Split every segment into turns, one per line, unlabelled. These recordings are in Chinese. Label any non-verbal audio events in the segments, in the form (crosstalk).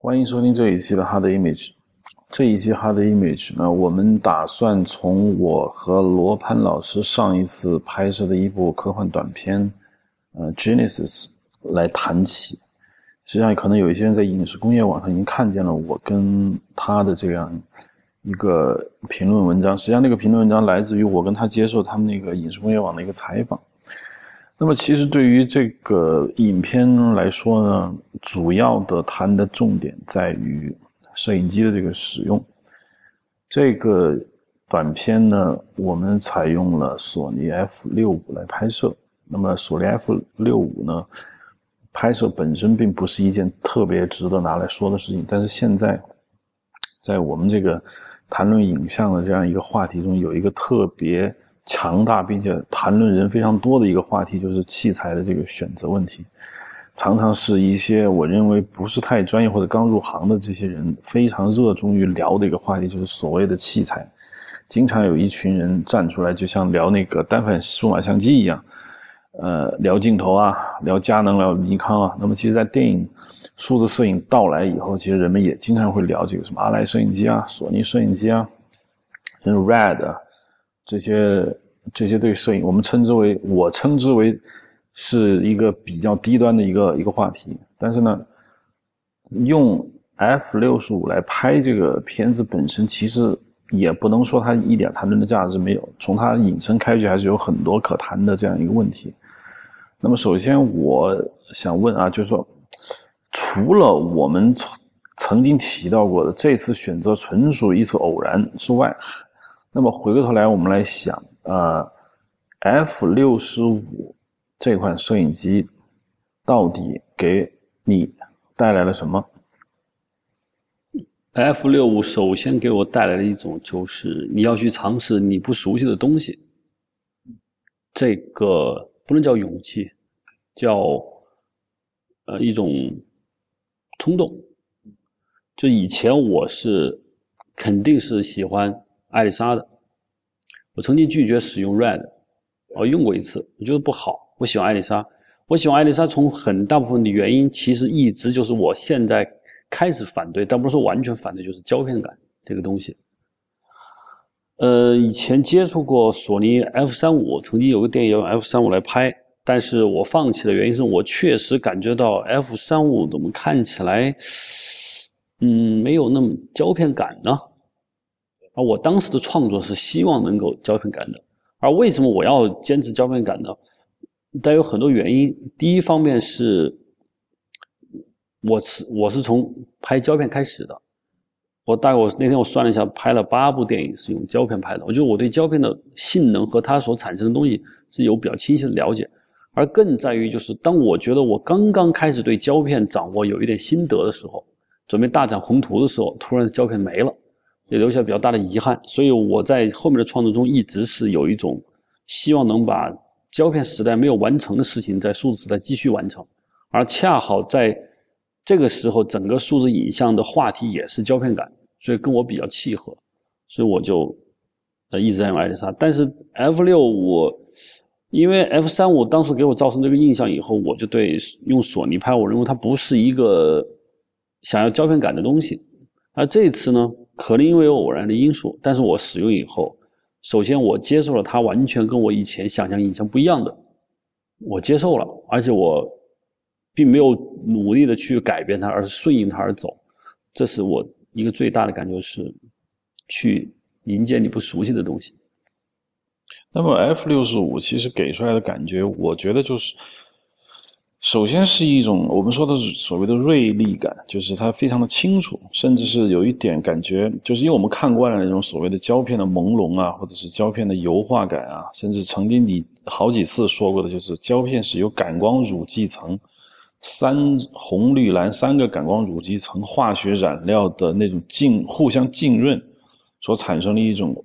欢迎收听这一期的 Hard Image。这一期 Hard Image 呢，我们打算从我和罗盘老师上一次拍摄的一部科幻短片，呃，Genesis 来谈起。实际上，可能有一些人在影视工业网上已经看见了我跟他的这样一个评论文章。实际上，那个评论文章来自于我跟他接受他们那个影视工业网的一个采访。那么，其实对于这个影片来说呢，主要的谈的重点在于摄影机的这个使用。这个短片呢，我们采用了索尼 F 六五来拍摄。那么，索尼 F 六五呢，拍摄本身并不是一件特别值得拿来说的事情。但是现在，在我们这个谈论影像的这样一个话题中，有一个特别。强大并且谈论人非常多的一个话题，就是器材的这个选择问题，常常是一些我认为不是太专业或者刚入行的这些人非常热衷于聊的一个话题，就是所谓的器材。经常有一群人站出来，就像聊那个单反数码相机一样，呃，聊镜头啊，聊佳能，聊尼康啊。那么，其实，在电影数字摄影到来以后，其实人们也经常会聊这个什么阿莱摄影机啊、索尼摄影机啊，甚至 RED。这些这些对摄影，我们称之为我称之为是一个比较低端的一个一个话题。但是呢，用 F 六十五来拍这个片子本身，其实也不能说它一点谈论的价值没有。从它引申开去，还是有很多可谈的这样一个问题。那么，首先我想问啊，就是说，除了我们曾曾经提到过的这次选择纯属一次偶然之外，那么回过头来，我们来想，呃，F 六十五这款摄影机到底给你带来了什么
？F 六五首先给我带来了一种，就是你要去尝试你不熟悉的东西，这个不能叫勇气，叫呃一种冲动。就以前我是肯定是喜欢。艾丽莎的，我曾经拒绝使用 Red，我用过一次，我觉得不好。我喜欢艾丽莎，我喜欢艾丽莎，从很大部分的原因，其实一直就是我现在开始反对，但不是说完全反对，就是胶片感这个东西。呃，以前接触过索尼 F 三五，曾经有个电影用 F 三五来拍，但是我放弃的原因是我确实感觉到 F 三五怎么看起来，嗯，没有那么胶片感呢。而我当时的创作是希望能够胶片感的，而为什么我要坚持胶片感呢？但有很多原因。第一方面是，我是我是从拍胶片开始的，我大概我那天我算了一下，拍了八部电影是用胶片拍的。我觉得我对胶片的性能和它所产生的东西是有比较清晰的了解，而更在于就是当我觉得我刚刚开始对胶片掌握有一点心得的时候，准备大展宏图的时候，突然胶片没了。也留下比较大的遗憾，所以我在后面的创作中一直是有一种希望能把胶片时代没有完成的事情在数字时代继续完成，而恰好在这个时候，整个数字影像的话题也是胶片感，所以跟我比较契合，所以我就呃一直在用爱丽莎。但是 F 六五，因为 F 三五当时给我造成这个印象以后，我就对用索尼拍，我认为它不是一个想要胶片感的东西，而这次呢。可能因为偶然的因素，但是我使用以后，首先我接受了它完全跟我以前想象影像不一样的，我接受了，而且我并没有努力的去改变它，而是顺应它而走，这是我一个最大的感觉是，去迎接你不熟悉的东西。
那么 F 六十五其实给出来的感觉，我觉得就是。首先是一种我们说的是所谓的锐利感，就是它非常的清楚，甚至是有一点感觉，就是因为我们看惯了那种所谓的胶片的朦胧啊，或者是胶片的油画感啊，甚至曾经你好几次说过的，就是胶片是由感光乳剂层三红绿蓝三个感光乳基层化学染料的那种浸互相浸润所产生的一种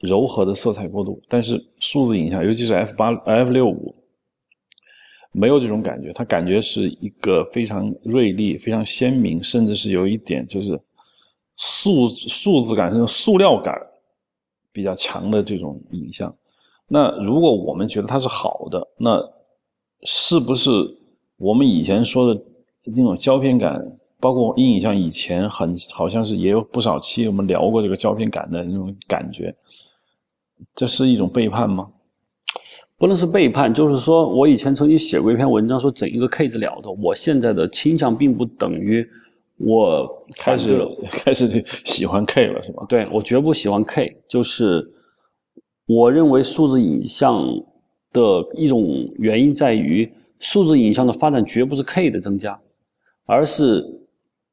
柔和的色彩过渡，但是数字影像，尤其是 F 八 F 六五。没有这种感觉，它感觉是一个非常锐利、非常鲜明，甚至是有一点就是数数字感、这种塑料感比较强的这种影像。那如果我们觉得它是好的，那是不是我们以前说的那种胶片感、包括阴影像以前很好像是也有不少期我们聊过这个胶片感的那种感觉，这是一种背叛吗？
不能是背叛，就是说我以前曾经写过一篇文章，说整一个 K 字了的。我现在的倾向并不等于我
开始 (laughs) 开始喜欢 K 了，是吧？
对我绝不喜欢 K，就是我认为数字影像的一种原因在于，数字影像的发展绝不是 K 的增加，而是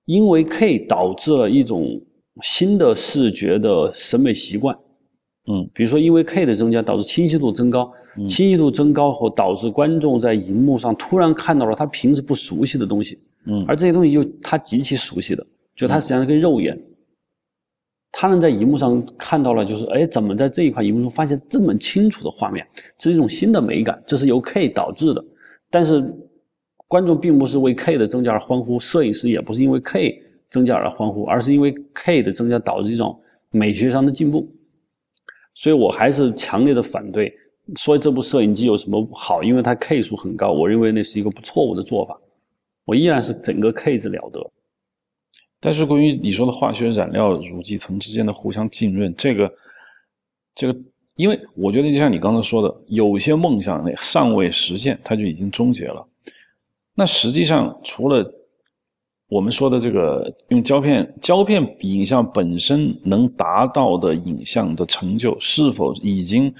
因为 K 导致了一种新的视觉的审美习惯。
嗯，
比如说因为 K 的增加导致清晰度增高。清晰度增高后，导致观众在荧幕上突然看到了他平时不熟悉的东西，
嗯，
而这些东西又他极其熟悉的，就他实际上是个肉眼，他能在荧幕上看到了，就是哎，怎么在这一块荧幕中发现这么清楚的画面？这是一种新的美感，这是由 K 导致的。但是观众并不是为 K 的增加而欢呼，摄影师也不是因为 K 增加而欢呼，而是因为 K 的增加导致一种美学上的进步。所以我还是强烈的反对。说这部摄影机有什么好？因为它 K 数很高，我认为那是一个不错误的做法。我依然是整个 K 字了得。
但是关于你说的化学染料乳基层之间的互相浸润，这个，这个，因为我觉得就像你刚才说的，有些梦想那尚未实现，它就已经终结了。那实际上，除了我们说的这个用胶片胶片影像本身能达到的影像的成就，是否已经？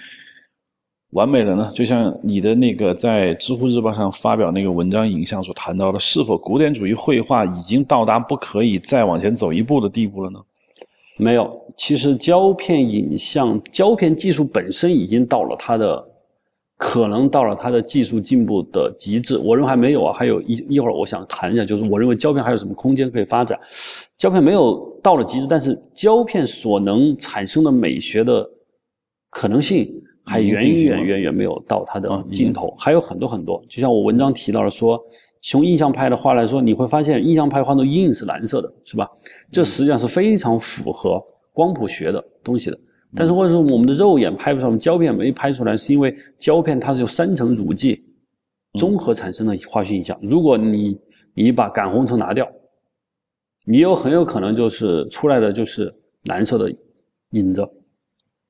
完美了呢？就像你的那个在知乎日报上发表那个文章影像所谈到的，是否古典主义绘画已经到达不可以再往前走一步的地步了呢？
没有，其实胶片影像、胶片技术本身已经到了它的可能到了它的技术进步的极致。我认为还没有啊，还有一一会儿我想谈一下，就是我认为胶片还有什么空间可以发展。胶片没有到了极致，但是胶片所能产生的美学的可能性。还远远远远没有到它的尽头，还有很多很多。就像我文章提到了说，从印象派的话来说，你会发现印象派画的阴影是蓝色的，是吧？这实际上是非常符合光谱学的东西的。但是为什么我们的肉眼拍不出来，胶片没拍出来？是因为胶片它是有三层乳剂综合产生的化学影响。如果你你把感红层拿掉，你有很有可能就是出来的就是蓝色的影子。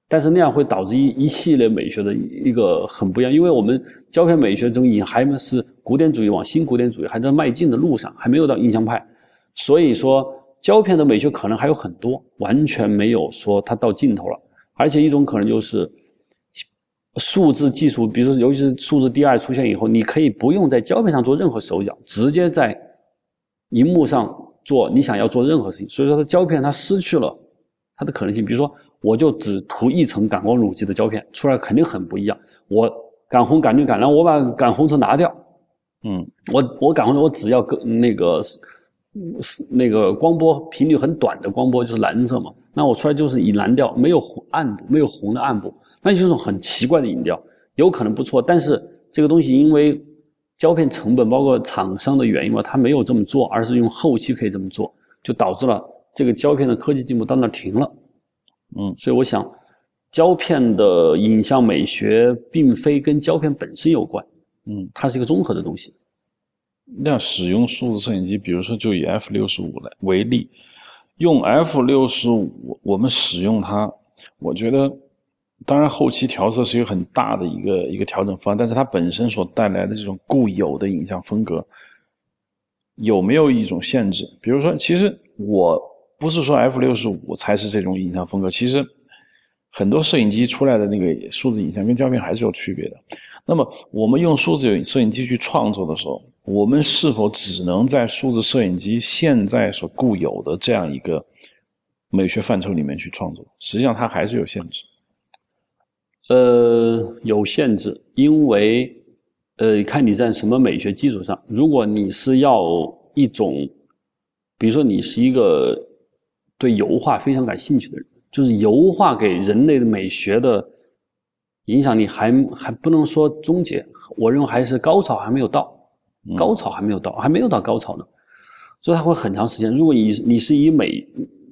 但是那样会导致一一系列美学的一个很不一样，因为我们胶片美学中已经还是古典主义往新古典主义还在迈进的路上，还没有到印象派，所以说胶片的美学可能还有很多，完全没有说它到尽头了。而且一种可能就是数字技术，比如说尤其是数字 DI 出现以后，你可以不用在胶片上做任何手脚，直接在荧幕上做你想要做任何事情。所以说，它胶片它失去了它的可能性，比如说。我就只涂一层感光乳剂的胶片，出来肯定很不一样。我感红、感绿、感蓝，我把感红层拿掉，
嗯，
我我感红我只要个那个那个光波频率很短的光波就是蓝色嘛，那我出来就是以蓝调，没有红暗部，没有红的暗部，那就是种很奇怪的影调，有可能不错，但是这个东西因为胶片成本包括厂商的原因嘛，它没有这么做，而是用后期可以这么做，就导致了这个胶片的科技进步到那停了。
嗯，
所以我想，胶片的影像美学并非跟胶片本身有关，
嗯，
它是一个综合的东西。
那使用数字摄影机，比如说就以 F 六十五来为例，用 F 六十五，我们使用它，我觉得，当然后期调色是一个很大的一个一个调整方案，但是它本身所带来的这种固有的影像风格，有没有一种限制？比如说，其实我。不是说 F 六十五才是这种影像风格，其实很多摄影机出来的那个数字影像跟胶片还是有区别的。那么我们用数字摄影机去创作的时候，我们是否只能在数字摄影机现在所固有的这样一个美学范畴里面去创作？实际上它还是有限制。
呃，有限制，因为呃，看你在什么美学基础上。如果你是要一种，比如说你是一个。对油画非常感兴趣的人，就是油画给人类的美学的影响力还还不能说终结，我认为还是高潮还没有到，高潮还没有到，还没有到高潮呢，所以它会很长时间。如果以你是以美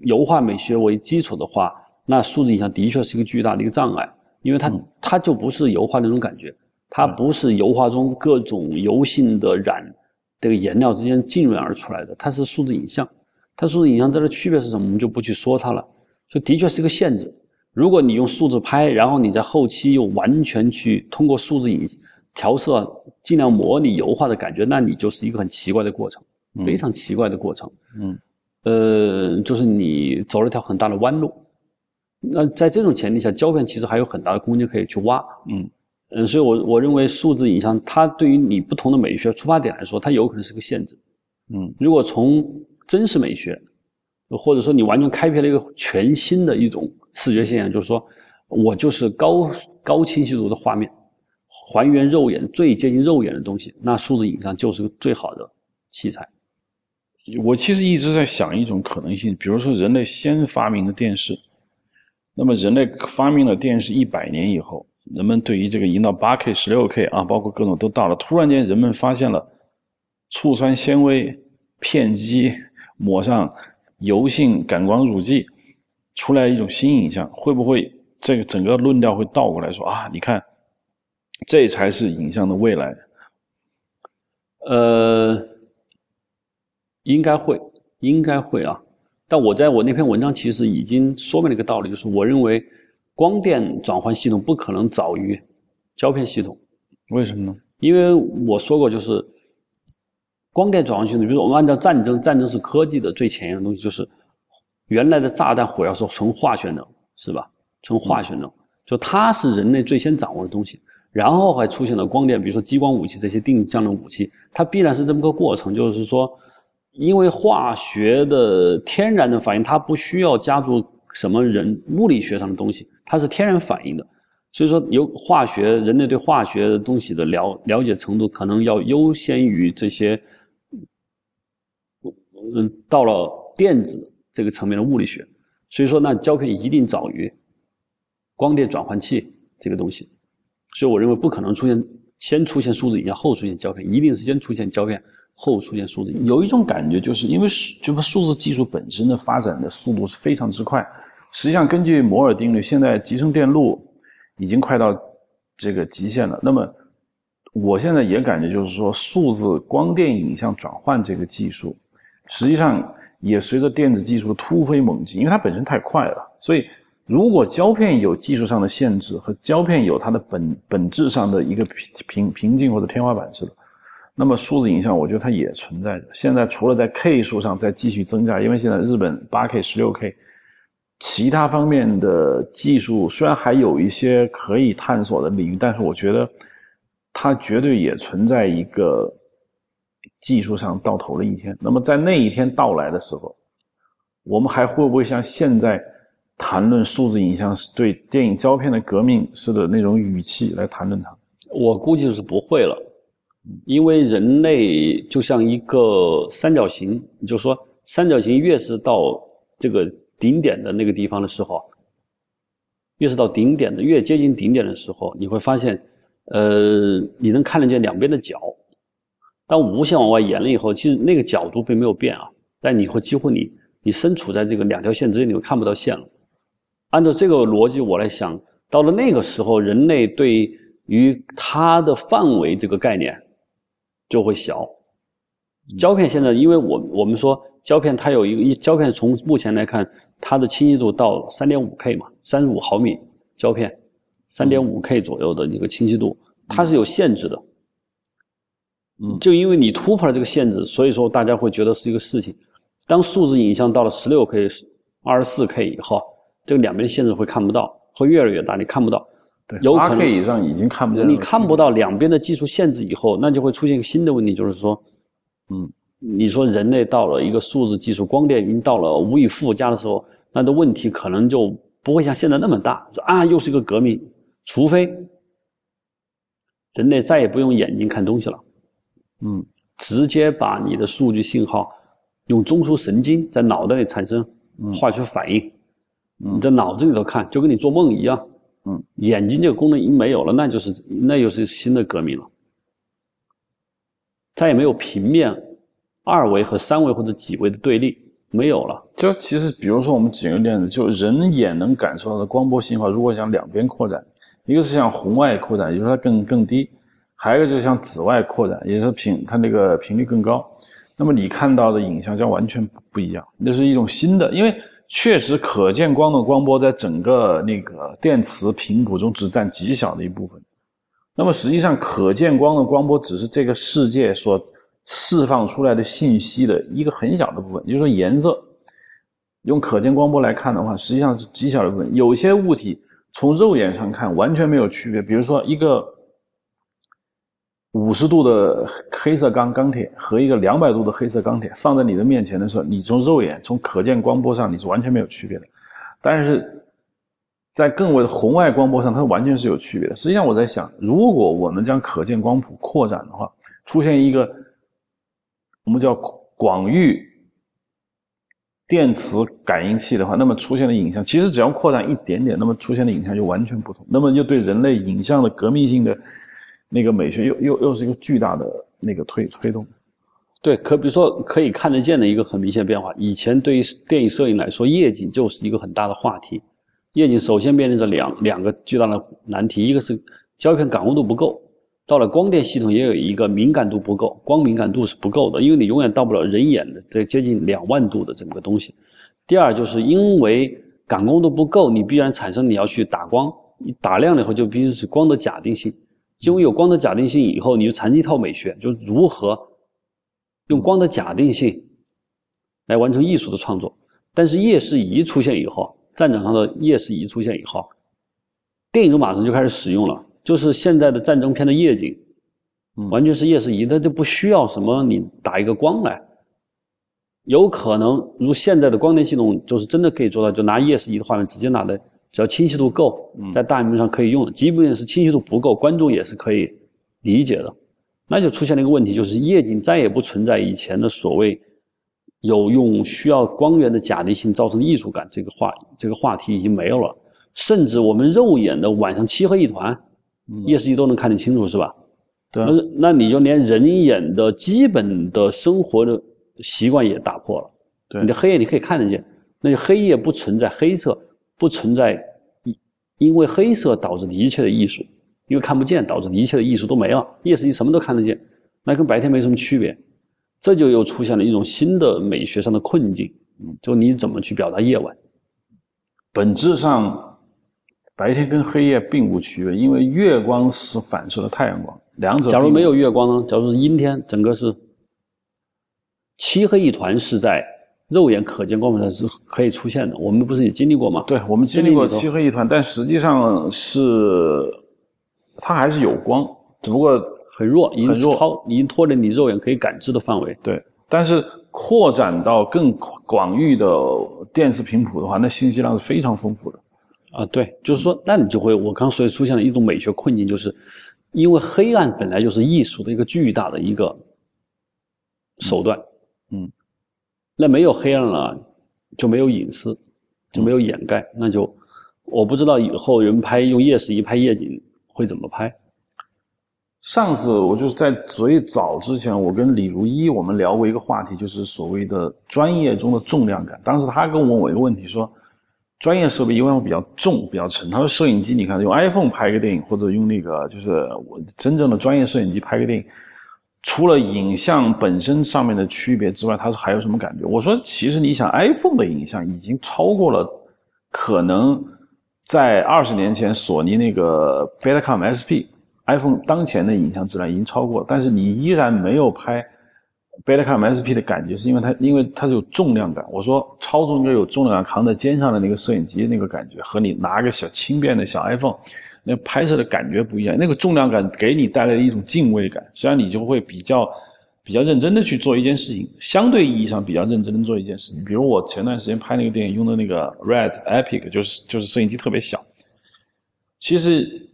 油画美学为基础的话，那数字影像的确是一个巨大的一个障碍，因为它它就不是油画那种感觉，它不是油画中各种油性的染这个颜料之间浸润而出来的，它是数字影像。它数字影像这个区别是什么？我们就不去说它了。就的确是一个限制。如果你用数字拍，然后你在后期又完全去通过数字影调色，尽量模拟油画的感觉，那你就是一个很奇怪的过程，非常奇怪的过程。
嗯，
呃，就是你走了一条很大的弯路。那在这种前提下，胶片其实还有很大的空间可以去挖。
嗯
嗯，所以我我认为数字影像它对于你不同的美学出发点来说，它有可能是个限制。
嗯，
如果从真实美学，或者说你完全开辟了一个全新的一种视觉现象，就是说我就是高高清晰度的画面，还原肉眼最接近肉眼的东西，那数字影像就是最好的器材。
我其实一直在想一种可能性，比如说人类先发明的电视，那么人类发明了电视一百年以后，人们对于这个已经到八 K、十六 K 啊，包括各种都到了，突然间人们发现了醋酸纤维片机抹上。油性感光乳剂出来一种新影像，会不会这个整个论调会倒过来说啊？你看，这才是影像的未来。
呃，应该会，应该会啊。但我在我那篇文章其实已经说明了一个道理，就是我认为光电转换系统不可能早于胶片系统。
为什么呢？
因为我说过，就是。光电转换系统，比如说我们按照战争，战争是科技的最前沿的东西，就是原来的炸弹火药是纯化学能，是吧？纯化学能，就它是人类最先掌握的东西，然后还出现了光电，比如说激光武器这些定向的武器，它必然是这么个过程，就是说，因为化学的天然的反应，它不需要加入什么人物理学上的东西，它是天然反应的，所以说有化学，人类对化学的东西的了了解程度，可能要优先于这些。嗯，到了电子这个层面的物理学，所以说那胶片一定早于光电转换器这个东西，所以我认为不可能出现先出现数字影像后出现胶片，一定是先出现胶片后出现数字。
有一种感觉就是因为就是数字技术本身的发展的速度是非常之快，实际上根据摩尔定律，现在集成电路已经快到这个极限了。那么我现在也感觉就是说数字光电影像转换这个技术。实际上也随着电子技术突飞猛进，因为它本身太快了。所以，如果胶片有技术上的限制和胶片有它的本本质上的一个瓶瓶瓶颈或者天花板似的，那么数字影像我觉得它也存在着。现在除了在 K 数上在继续增加，因为现在日本八 K、十六 K，其他方面的技术虽然还有一些可以探索的领域，但是我觉得它绝对也存在一个。技术上到头的一天，那么在那一天到来的时候，我们还会不会像现在谈论数字影像是对电影胶片的革命式的那种语气来谈论它？
我估计是不会了，因为人类就像一个三角形，你就说三角形越是到这个顶点的那个地方的时候，越是到顶点的越接近顶点的时候，你会发现，呃，你能看得见两边的角。当无限往外延了以后，其实那个角度并没有变啊，但你会几乎你你身处在这个两条线之间，你会看不到线了。按照这个逻辑，我来想到了那个时候，人类对于它的范围这个概念就会小。胶片现在，因为我我们说胶片它有一个一胶片，从目前来看，它的清晰度到三点五 K 嘛，三十五毫米胶片，三点五 K 左右的一个清晰度，它是有限制的。
嗯，
就因为你突破了这个限制，所以说大家会觉得是一个事情。当数字影像到了十六 K、二十四 K 以后，这个两边的限制会看不到，会越来越大，你看不到。
对，
八
K 以上已经看不见。
你看不到两边的技术限制以后，那就会出现一个新的问题，就是说，
嗯，
你说人类到了一个数字技术、光电已经到了无以复加的时候，那的问题可能就不会像现在那么大。说啊，又是一个革命，除非人类再也不用眼睛看东西了。
嗯，
直接把你的数据信号用中枢神经在脑袋里产生化学反应，你在脑子里头看，就跟你做梦一样。
嗯，
眼睛这个功能已经没有了，那就是那又是新的革命了，再也没有平面、二维和三维或者几维的对立，没有了。
就其实，比如说我们举个例子，就人眼能感受到的光波信号，如果向两边扩展，一个是向红外扩展，也就是它更更低。还有一个就是向紫外扩展，也就是频它那个频率更高，那么你看到的影像将完全不一样，那是一种新的，因为确实可见光的光波在整个那个电磁频谱中只占极小的一部分，那么实际上可见光的光波只是这个世界所释放出来的信息的一个很小的部分，也就是说颜色。用可见光波来看的话，实际上是极小的部分。有些物体从肉眼上看完全没有区别，比如说一个五十度的黑色钢钢铁和一个两百度的黑色钢铁放在你的面前的时候，你从肉眼从可见光波上你是完全没有区别的。但是在更为红外光波上，它完全是有区别的。实际上我在想，如果我们将可见光谱扩展的话，出现一个我们叫广域。电磁感应器的话，那么出现的影像其实只要扩展一点点，那么出现的影像就完全不同。那么就对人类影像的革命性的那个美学又又又是一个巨大的那个推推动。
对，可比如说可以看得见的一个很明显的变化。以前对于电影摄影来说，夜景就是一个很大的话题。夜景首先面临着两两个巨大的难题，一个是胶片感光度不够。到了光电系统也有一个敏感度不够，光敏感度是不够的，因为你永远到不了人眼的这接近两万度的整个东西。第二，就是因为感光度不够，你必然产生你要去打光，打亮了以后就必须是光的假定性。因为有光的假定性以后，你就产生一套美学，就如何用光的假定性来完成艺术的创作。但是夜视仪出现以后，战场上的夜视仪出现以后，电影马上就开始使用了。就是现在的战争片的夜景，完全是夜视仪，它就不需要什么你打一个光来，有可能如现在的光电系统，就是真的可以做到，就拿夜视仪的画面直接拿来，只要清晰度够，在大屏幕上可以用。即便是清晰度不够，观众也是可以理解的。那就出现了一个问题，就是夜景再也不存在以前的所谓有用需要光源的假定性造成艺术感这个话，这个话题已经没有了。甚至我们肉眼的晚上漆黑一团。夜视仪都能看得清楚，是吧？
对。
那那你就连人眼的基本的生活的习惯也打破了。
对。
你的黑夜你可以看得见，那就黑夜不存在黑色，不存在因为黑色导致的一切的艺术，因为看不见导致的一切的艺术都没了。夜视仪什么都看得见，那跟白天没什么区别。这就又出现了一种新的美学上的困境。嗯。就你怎么去表达夜晚？
本质上。白天跟黑夜并无区别，因为月光是反射的太阳光，两者。
假如没有月光呢？假如是阴天，整个是漆黑一团，是在肉眼可见光谱上是可以出现的。我们不是也经历过吗？
对，我们经历过漆黑一团，但实际上是它还是有光，只不过
很弱，已经超，已经脱离你肉眼可以感知的范围。
对，但是扩展到更广域的电磁频谱的话，那信息量是非常丰富的。
啊，对，就是说，那你就会，我刚所以出现了一种美学困境，就是因为黑暗本来就是艺术的一个巨大的一个手段，嗯，那没有黑暗了，就没有隐私，就没有掩盖，那就我不知道以后人拍用夜视仪拍夜景会怎么拍。
上次我就是在最早之前，我跟李如一我们聊过一个话题，就是所谓的专业中的重量感。当时他跟我问我一个问题，说。专业设备一般会比较重、比较沉。他说：“摄影机，你看用 iPhone 拍一个电影，或者用那个就是我真正的专业摄影机拍个电影，除了影像本身上面的区别之外，他说还有什么感觉？”我说：“其实你想，iPhone 的影像已经超过了可能在二十年前索尼那个 Betacam SP，iPhone 当前的影像质量已经超过了，但是你依然没有拍。” Betacam SP 的感觉是因为它，因为它是有重量感。我说操作应该有重量感，扛在肩上的那个摄影机那个感觉，和你拿个小轻便的小 iPhone，那拍摄的感觉不一样。那个重量感给你带来一种敬畏感，实际上你就会比较比较认真的去做一件事情，相对意义上比较认真的做一件事情。比如我前段时间拍那个电影用的那个 Red Epic，就是就是摄影机特别小，其实。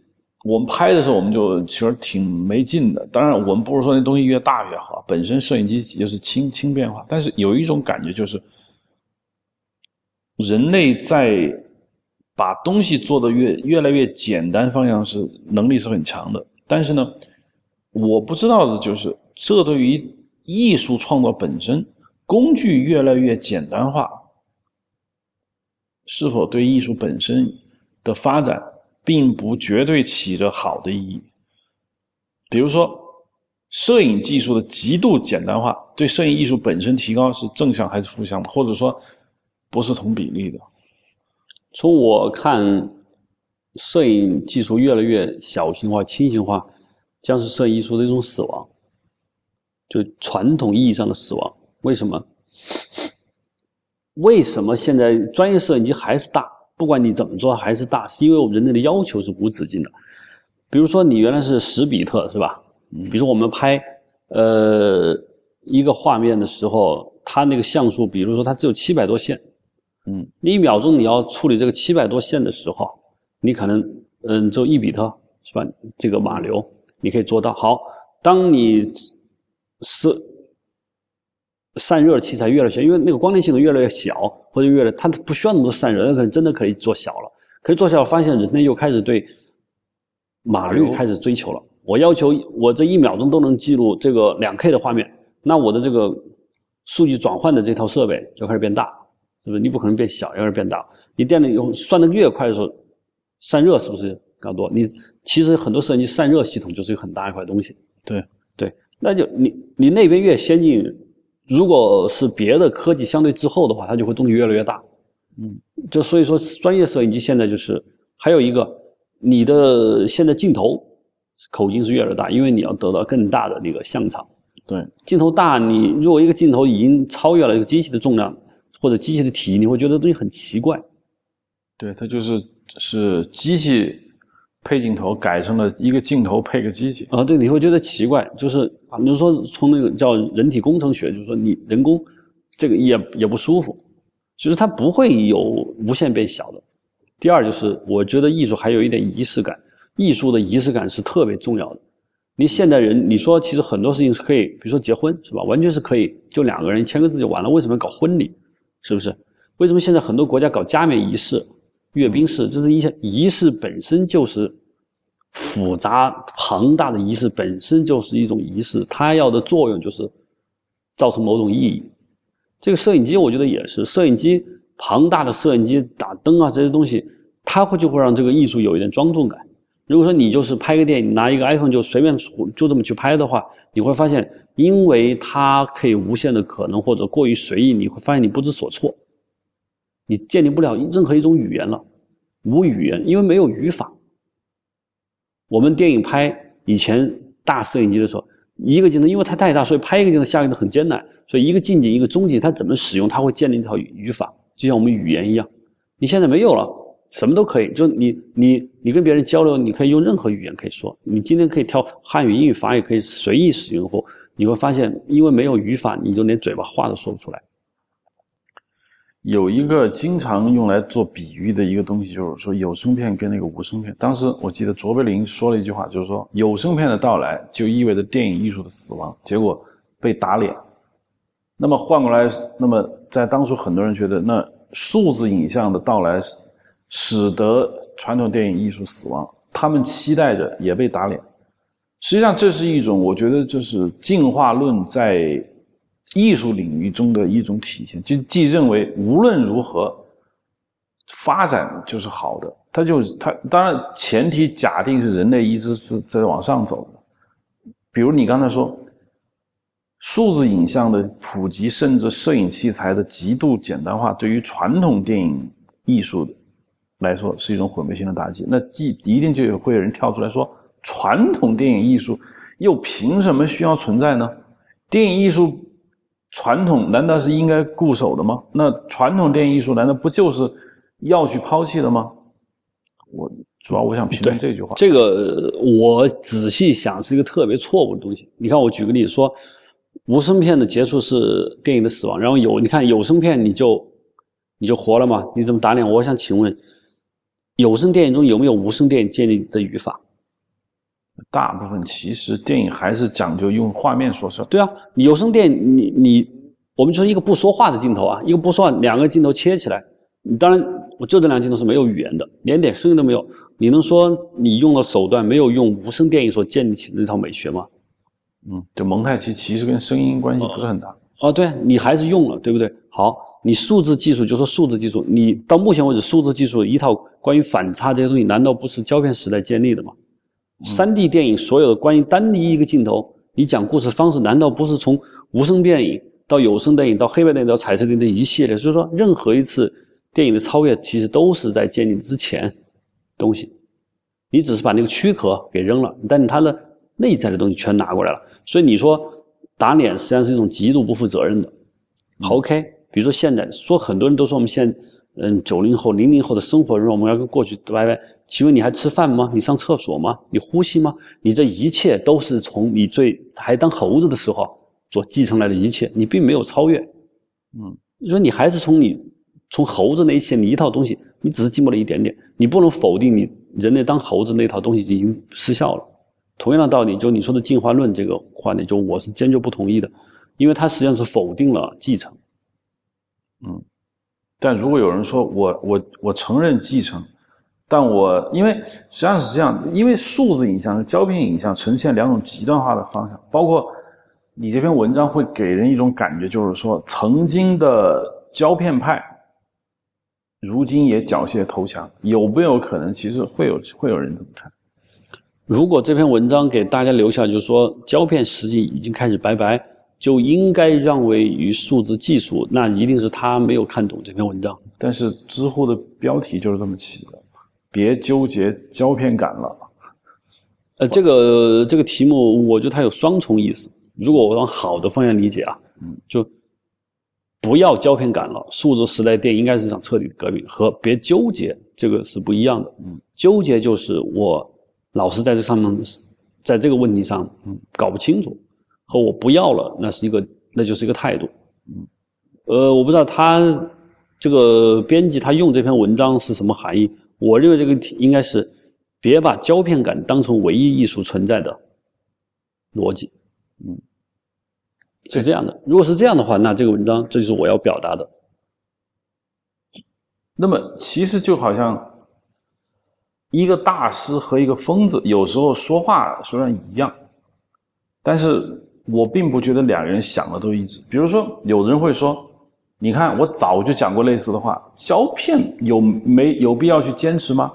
我们拍的时候，我们就其实挺没劲的。当然，我们不是说那东西越大越好，本身摄影机就是轻轻变化。但是有一种感觉，就是人类在把东西做的越越来越简单方向是能力是很强的。但是呢，我不知道的就是，这对于艺术创作本身，工具越来越简单化，是否对艺术本身的发展？并不绝对起着好的意义。比如说，摄影技术的极度简单化对摄影艺术本身提高是正向还是负向的，或者说不是同比例的？
从我看，摄影技术越来越小型化、轻型化，将是摄影艺术的一种死亡，就传统意义上的死亡。为什么？为什么现在专业摄影机还是大？不管你怎么做，还是大，是因为我们人类的要求是无止境的。比如说，你原来是十比特，是吧？比如说我们拍呃一个画面的时候，它那个像素，比如说它只有七百多线，
嗯，
你一秒钟你要处理这个七百多线的时候，你可能嗯就一比特，是吧？这个码流你可以做到。好，当你是。散热器材越来越小，因为那个光电系统越来越小，或者越来它不需要那么多散热，那可能真的可以做小了。可以做小，发现人类又开始对码率开始追求了。我要求我这一秒钟都能记录这个两 K 的画面，那我的这个数据转换的这套设备就开始变大，是不是？你不可能变小，要是变大。你电脑用算的越快的时候，散热是不是更多？你其实很多摄影机散热系统就是一个很大一块东西。
对
对，那就你你那边越先进。如果是别的科技相对滞后的话，它就会动力越来越大。
嗯，
就所以说，专业摄影机现在就是还有一个，你的现在镜头口径是越来越大，因为你要得到更大的那个像场。
对，
镜头大，你如果一个镜头已经超越了一个机器的重量或者机器的体积，你会觉得东西很奇怪。
对，它就是是机器。配镜头改成了一个镜头配个机器
啊，对，你会觉得奇怪，就是啊，你说从那个叫人体工程学，就是说你人工这个也也不舒服，就是它不会有无限变小的。第二就是我觉得艺术还有一点仪式感，艺术的仪式感是特别重要的。你现代人，你说其实很多事情是可以，比如说结婚是吧，完全是可以就两个人签个字就完了，为什么要搞婚礼？是不是？为什么现在很多国家搞加冕仪式？阅兵式，这是一些仪式本身就是复杂庞大的仪式，本身就是一种仪式，它要的作用就是造成某种意义。这个摄影机，我觉得也是，摄影机庞大的摄影机打灯啊这些东西，它会就会让这个艺术有一点庄重感。如果说你就是拍个电影，拿一个 iPhone 就随便就这么去拍的话，你会发现，因为它可以无限的可能或者过于随意，你会发现你不知所措。你建立不了任何一种语言了，无语言，因为没有语法。我们电影拍以前大摄影机的时候，一个镜头因为它太大，所以拍一个镜头下来的很艰难，所以一个近景一个中景，它怎么使用，它会建立一套语法，就像我们语言一样。你现在没有了，什么都可以，就你你你跟别人交流，你可以用任何语言可以说，你今天可以挑汉语、英语、法语，可以随意使用后，你会发现，因为没有语法，你就连嘴巴话都说不出来。
有一个经常用来做比喻的一个东西，就是说有声片跟那个无声片。当时我记得卓别林说了一句话，就是说有声片的到来就意味着电影艺术的死亡，结果被打脸。那么换过来，那么在当初很多人觉得，那数字影像的到来使得传统电影艺术死亡，他们期待着也被打脸。实际上，这是一种我觉得就是进化论在。艺术领域中的一种体现，就既认为无论如何发展就是好的，它就是它当然前提假定是人类一直是在往上走的。比如你刚才说，数字影像的普及，甚至摄影器材的极度简单化，对于传统电影艺术的来说是一种毁灭性的打击。那既一定就会有人跳出来说，传统电影艺术又凭什么需要存在呢？电影艺术。传统难道是应该固守的吗？那传统电影艺术难道不就是要去抛弃的吗？我主要我想评论这句话。
这个我仔细想是一个特别错误的东西。你看，我举个例子说，无声片的结束是电影的死亡，然后有你看有声片你就你就活了嘛？你怎么打脸？我想请问，有声电影中有没有无声电影建立的语法？
大部分其实电影还是讲究用画面说事
对啊，你有声电影，你你，我们就是一个不说话的镜头啊，一个不说话，两个镜头切起来。你当然，我就这两个镜头是没有语言的，连点声音都没有。你能说你用了手段，没有用无声电影所建立起的那套美学吗？
嗯，就蒙太奇其实跟声音关系不是很大。
哦，对你还是用了，对不对？好，你数字技术就说数字技术，你到目前为止，数字技术一套关于反差这些东西，难道不是胶片时代建立的吗？三 D 电影所有的关于单一一个镜头，你讲故事方式难道不是从无声电影到有声电影到黑白电影到彩色电影的一系列？所以说，任何一次电影的超越，其实都是在建立之前东西，你只是把那个躯壳给扔了，但它的内在的东西全拿过来了。所以你说打脸实际上是一种极度不负责任的。好，OK，比如说现在说很多人都说我们现在嗯九零后、零零后的生活，我们要跟过去拜拜。请问你还吃饭吗？你上厕所吗？你呼吸吗？你这一切都是从你最还当猴子的时候所继承来的一切，你并没有超越。嗯，你说你还是从你从猴子那一些你一套东西，你只是进步了一点点，你不能否定你人类当猴子那套东西已经失效了。同样的道理，就你说的进化论这个话呢，就我是坚决不同意的，因为它实际上是否定了继承。
嗯，但如果有人说我我我承认继承。但我因为实际上是这样，因为数字影像和胶片影像呈现两种极端化的方向，包括你这篇文章会给人一种感觉，就是说曾经的胶片派，如今也缴械投降，有没有可能？其实会有会有人这么看。
如果这篇文章给大家留下，就是说胶片实际已经开始拜拜，就应该让位于数字技术，那一定是他没有看懂这篇文章。
但是知乎的标题就是这么起的。别纠结胶片感了，
呃，这个这个题目，我觉得它有双重意思。如果我往好的方向理解啊，嗯，就不要胶片感了。数字时代电影应该是一场彻底的革命，和别纠结这个是不一样的。嗯，纠结就是我老是在这上面，在这个问题上，嗯，搞不清楚，和我不要了，那是一个，那就是一个态度。嗯，呃，我不知道他这个编辑他用这篇文章是什么含义。我认为这个题应该是别把胶片感当成唯一艺术存在的逻辑，嗯，是这样的。如果是这样的话，那这个文章这就是我要表达的。
那么其实就好像一个大师和一个疯子有时候说话虽然一样，但是我并不觉得两个人想的都一致。比如说，有的人会说。你看，我早就讲过类似的话。胶片有没有必要去坚持吗？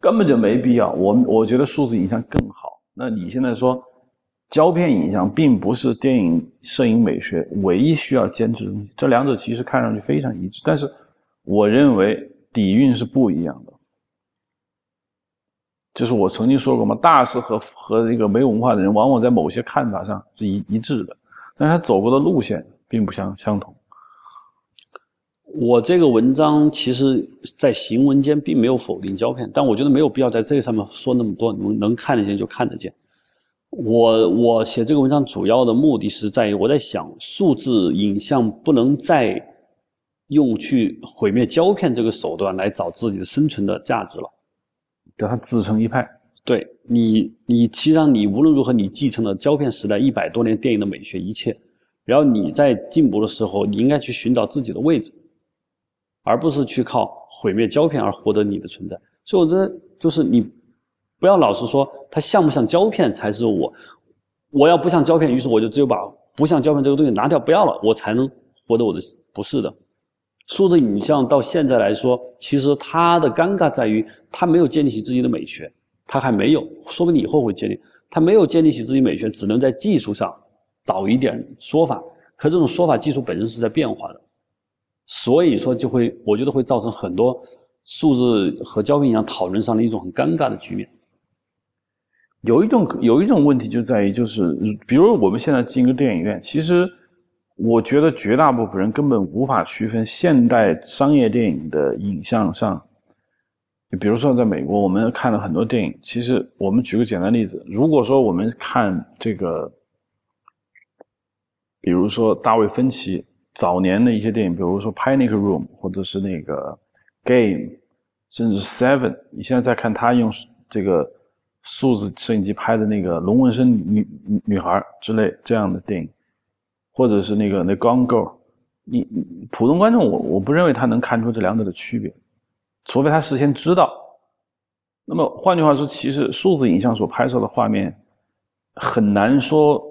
根本就没必要。我我觉得数字影像更好。那你现在说，胶片影像并不是电影摄影美学唯一需要坚持的东西。这两者其实看上去非常一致，但是我认为底蕴是不一样的。就是我曾经说过嘛，大师和和这个没文化的人，往往在某些看法上是一一致的，但是他走过的路线并不相相同。
我这个文章其实，在行文间并没有否定胶片，但我觉得没有必要在这个上面说那么多，能能看得见就看得见。我我写这个文章主要的目的是在于，我在想，数字影像不能再用去毁灭胶片这个手段来找自己的生存的价值了，
叫它自成一派。
对你，你其实上你无论如何，你继承了胶片时代一百多年电影的美学一切，然后你在进步的时候，你应该去寻找自己的位置。而不是去靠毁灭胶片而获得你的存在，所以我觉得就是你不要老是说它像不像胶片才是我，我要不像胶片，于是我就只有把不像胶片这个东西拿掉不要了，我才能获得我的不是的。数字影像到现在来说，其实它的尴尬在于它没有建立起自己的美学，它还没有，说不定以后会建立。它没有建立起自己美学，只能在技术上找一点说法，可这种说法技术本身是在变化的。所以说，就会我觉得会造成很多数字和胶片影像讨论上的一种很尴尬的局面。
有一种有一种问题就在于，就是比如我们现在进一个电影院，其实我觉得绝大部分人根本无法区分现代商业电影的影像上。比如说，在美国，我们看了很多电影，其实我们举个简单例子，如果说我们看这个，比如说大卫芬奇。早年的一些电影，比如说《Panic Room》或者是那个《Game》，甚至《Seven》，你现在再看他用这个数字摄影机拍的那个龙纹身女女孩之类这样的电影，或者是那个《那 Gone Girl》，你普通观众我我不认为他能看出这两者的区别，除非他事先知道。那么换句话说，其实数字影像所拍摄的画面很难说。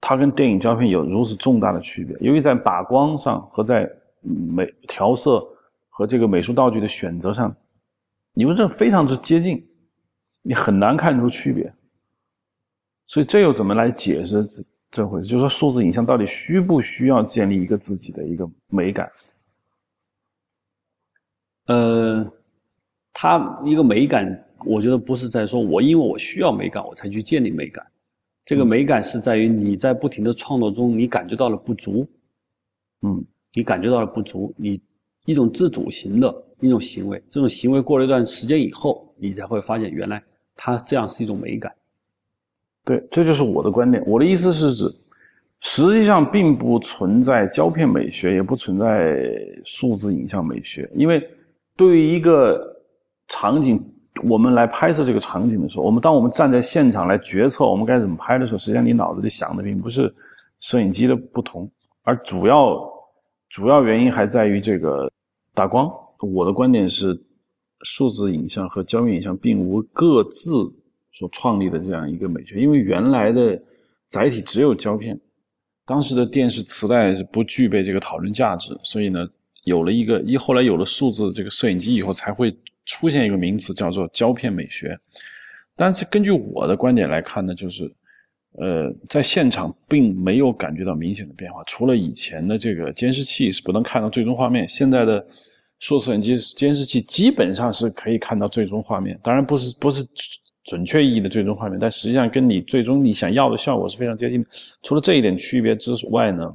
它跟电影胶片有如此重大的区别，由于在打光上和在美调色和这个美术道具的选择上，你们这非常之接近，你很难看出区别。所以这又怎么来解释这这回事？就是说，数字影像到底需不需要建立一个自己的一个美感？
呃，它一个美感，我觉得不是在说我因为我需要美感，我才去建立美感。这个美感是在于你在不停的创作中，你感觉到了不足，
嗯，
你感觉到了不足，你一种自主型的一种行为，这种行为过了一段时间以后，你才会发现原来它这样是一种美感。
对，这就是我的观点。我的意思是指，实际上并不存在胶片美学，也不存在数字影像美学。因为对于一个场景，我们来拍摄这个场景的时候，我们当我们站在现场来决策我们该怎么拍的时候，实际上你脑子里想的并不是摄影机的不同，而主要主要原因还在于这个打光。我的观点是，数字影像和胶片影像并无各自。所创立的这样一个美学，因为原来的载体只有胶片，当时的电视磁带是不具备这个讨论价值，所以呢，有了一个一后来有了数字这个摄影机以后，才会出现一个名词叫做胶片美学。但是根据我的观点来看呢，就是呃，在现场并没有感觉到明显的变化，除了以前的这个监视器是不能看到最终画面，现在的数字摄影机监视器基本上是可以看到最终画面，当然不是不是。准确意义的最终画面，但实际上跟你最终你想要的效果是非常接近的。除了这一点区别之外呢，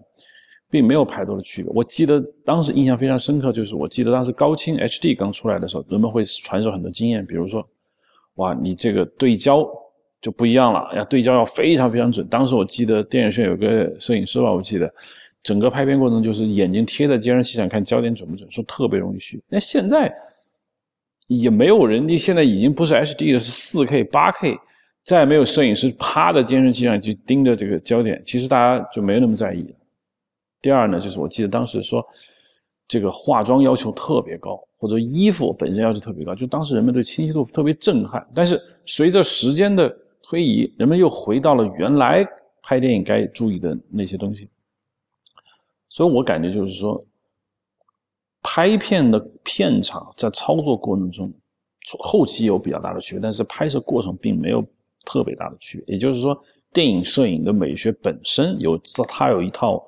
并没有太多的区别。我记得当时印象非常深刻，就是我记得当时高清 HD 刚出来的时候，人们会传授很多经验，比如说，哇，你这个对焦就不一样了，要，对焦要非常非常准。当时我记得电影院有个摄影师吧，我记得整个拍片过程就是眼睛贴在监视器上看焦点准不准，说特别容易虚。那现在。也没有人，你现在已经不是 HD 的，是 4K、8K，再也没有摄影师趴在监视器上去盯着这个焦点，其实大家就没那么在意。第二呢，就是我记得当时说，这个化妆要求特别高，或者衣服本身要求特别高，就当时人们对清晰度特别震撼。但是随着时间的推移，人们又回到了原来拍电影该注意的那些东西。所以我感觉就是说。拍片的片场在操作过程中，后期有比较大的区别，但是拍摄过程并没有特别大的区别。也就是说，电影摄影的美学本身有自它有一套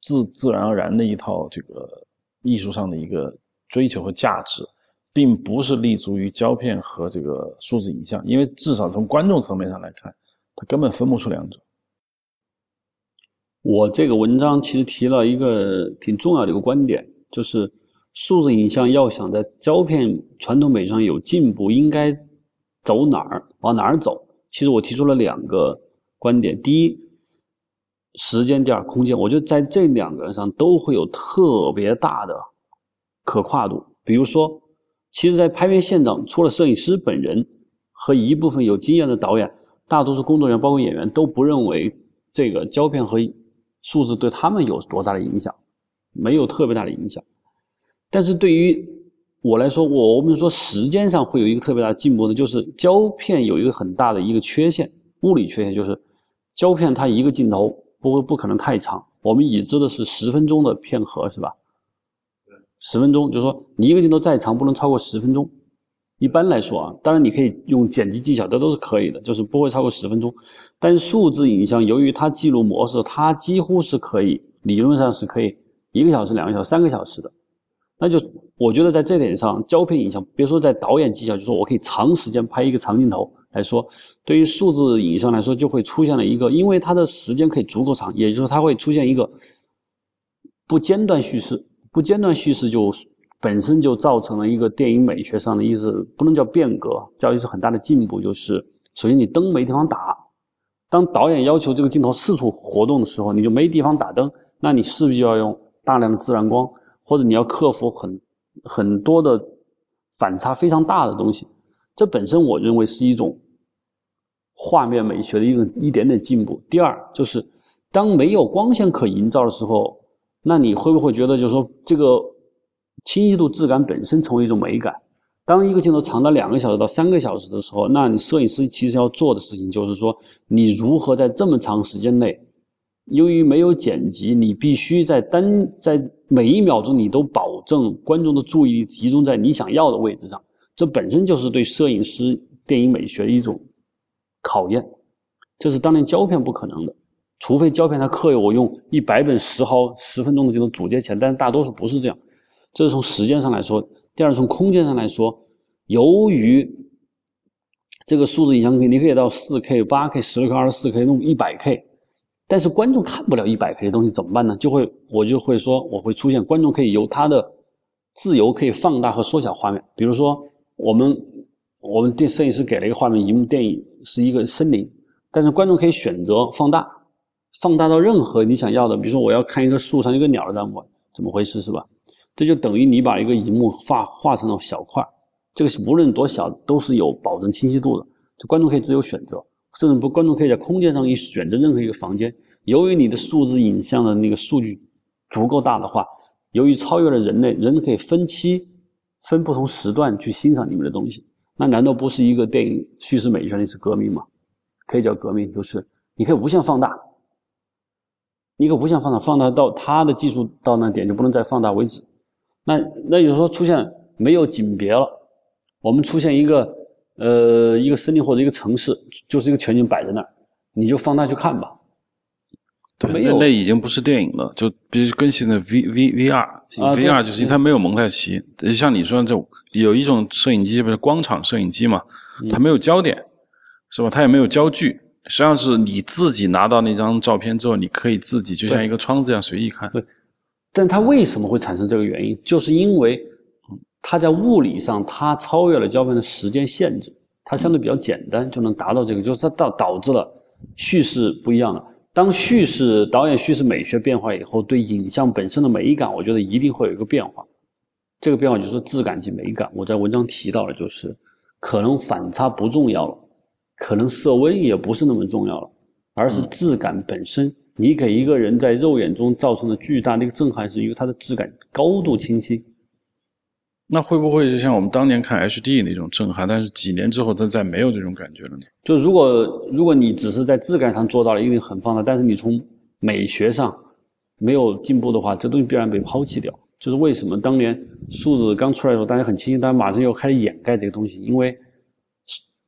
自自然而然的一套这个艺术上的一个追求和价值，并不是立足于胶片和这个数字影像，因为至少从观众层面上来看，它根本分不出两者。
我这个文章其实提了一个挺重要的一个观点，就是。数字影像要想在胶片传统美上有进步，应该走哪儿？往哪儿走？其实我提出了两个观点：第一，时间；第二，空间。我觉得在这两个上都会有特别大的可跨度。比如说，其实，在拍片现场，除了摄影师本人和一部分有经验的导演，大多数工作人员，包括演员，都不认为这个胶片和数字对他们有多大的影响，没有特别大的影响。但是对于我来说，我我们说时间上会有一个特别大的进步的，就是胶片有一个很大的一个缺陷，物理缺陷就是胶片它一个镜头不会不可能太长。我们已知的是十分钟的片盒是吧？十分钟就是说你一个镜头再长不能超过十分钟。一般来说啊，当然你可以用剪辑技巧，这都是可以的，就是不会超过十分钟。但数字影像由于它记录模式，它几乎是可以理论上是可以一个小时、两个小时、三个小时的。那就我觉得在这点上，胶片影像，别说在导演技巧，就说我可以长时间拍一个长镜头来说，对于数字影像来说，就会出现了一个，因为它的时间可以足够长，也就是说它会出现一个不间断叙事，不间断叙事就本身就造成了一个电影美学上的意思，不能叫变革，叫一次很大的进步，就是首先你灯没地方打，当导演要求这个镜头四处活动的时候，你就没地方打灯，那你势必就要用大量的自然光。或者你要克服很很多的反差非常大的东西，这本身我认为是一种画面美学的一个一点点进步。第二就是，当没有光线可营造的时候，那你会不会觉得就是说这个清晰度质感本身成为一种美感？当一个镜头长达两个小时到三个小时的时候，那你摄影师其实要做的事情就是说，你如何在这么长时间内。由于没有剪辑，你必须在单在每一秒钟，你都保证观众的注意力集中在你想要的位置上。这本身就是对摄影师电影美学的一种考验，这是当年胶片不可能的，除非胶片它刻意我用一百本十毫十分钟的这种组接起来，但是大多数不是这样。这是从时间上来说，第二从空间上来说，由于这个数字影像你可以到四 K、八 K、十六 K、二十四 K、弄一百 K，但是观众看不了一百 K 的东西怎么办呢？就会我就会说我会出现观众可以由他的自由可以放大和缩小画面，比如说我们我们电摄影师给了一个画面，一幕电影是一个森林，但是观众可以选择放大，放大到任何你想要的，比如说我要看一个树上一个鸟怎么怎么回事是吧？这就等于你把一个荧幕画画成了小块，这个是无论多小都是有保证清晰度的。就观众可以自由选择，甚至不，观众可以在空间上一选择任何一个房间。由于你的数字影像的那个数据足够大的话，由于超越了人类，人可以分期、分不同时段去欣赏你们的东西。那难道不是一个电影叙事美学的一次革命吗？可以叫革命，就是你可以无限放大，一个无限放大，放大到它的技术到那点就不能再放大为止。那那有时候出现没有景别了，我们出现一个呃一个森林或者一个城市，就是一个全景摆在那儿，你就放大去看吧。
对，那那已经不是电影了，就比如跟现在 V V V R，V R 就是因为它没有蒙太奇，像你说这种有一种摄影机，不是光场摄影机嘛，它没有焦点，是吧？它也没有焦距，实际上是你自己拿到那张照片之后，你可以自己就像一个窗子一样随意看。
对。但它为什么会产生这个原因？就是因为它在物理上它超越了胶片的时间限制，它相对比较简单，就能达到这个，就是它导导致了叙事不一样了。当叙事导演叙事美学变化以后，对影像本身的美感，我觉得一定会有一个变化。这个变化就是质感及美感。我在文章提到了，就是可能反差不重要了，可能色温也不是那么重要了，而是质感本身。你给一个人在肉眼中造成的巨大的一个震撼，是因为它的质感高度清晰。
那会不会就像我们当年看 HD 那种震撼，但是几年之后它再没有这种感觉了呢？
就如果如果你只是在质感上做到了一定很放大，但是你从美学上没有进步的话，这东西必然被抛弃掉。就是为什么当年数字刚出来的时候大家很清晰，但马上又开始掩盖这个东西，因为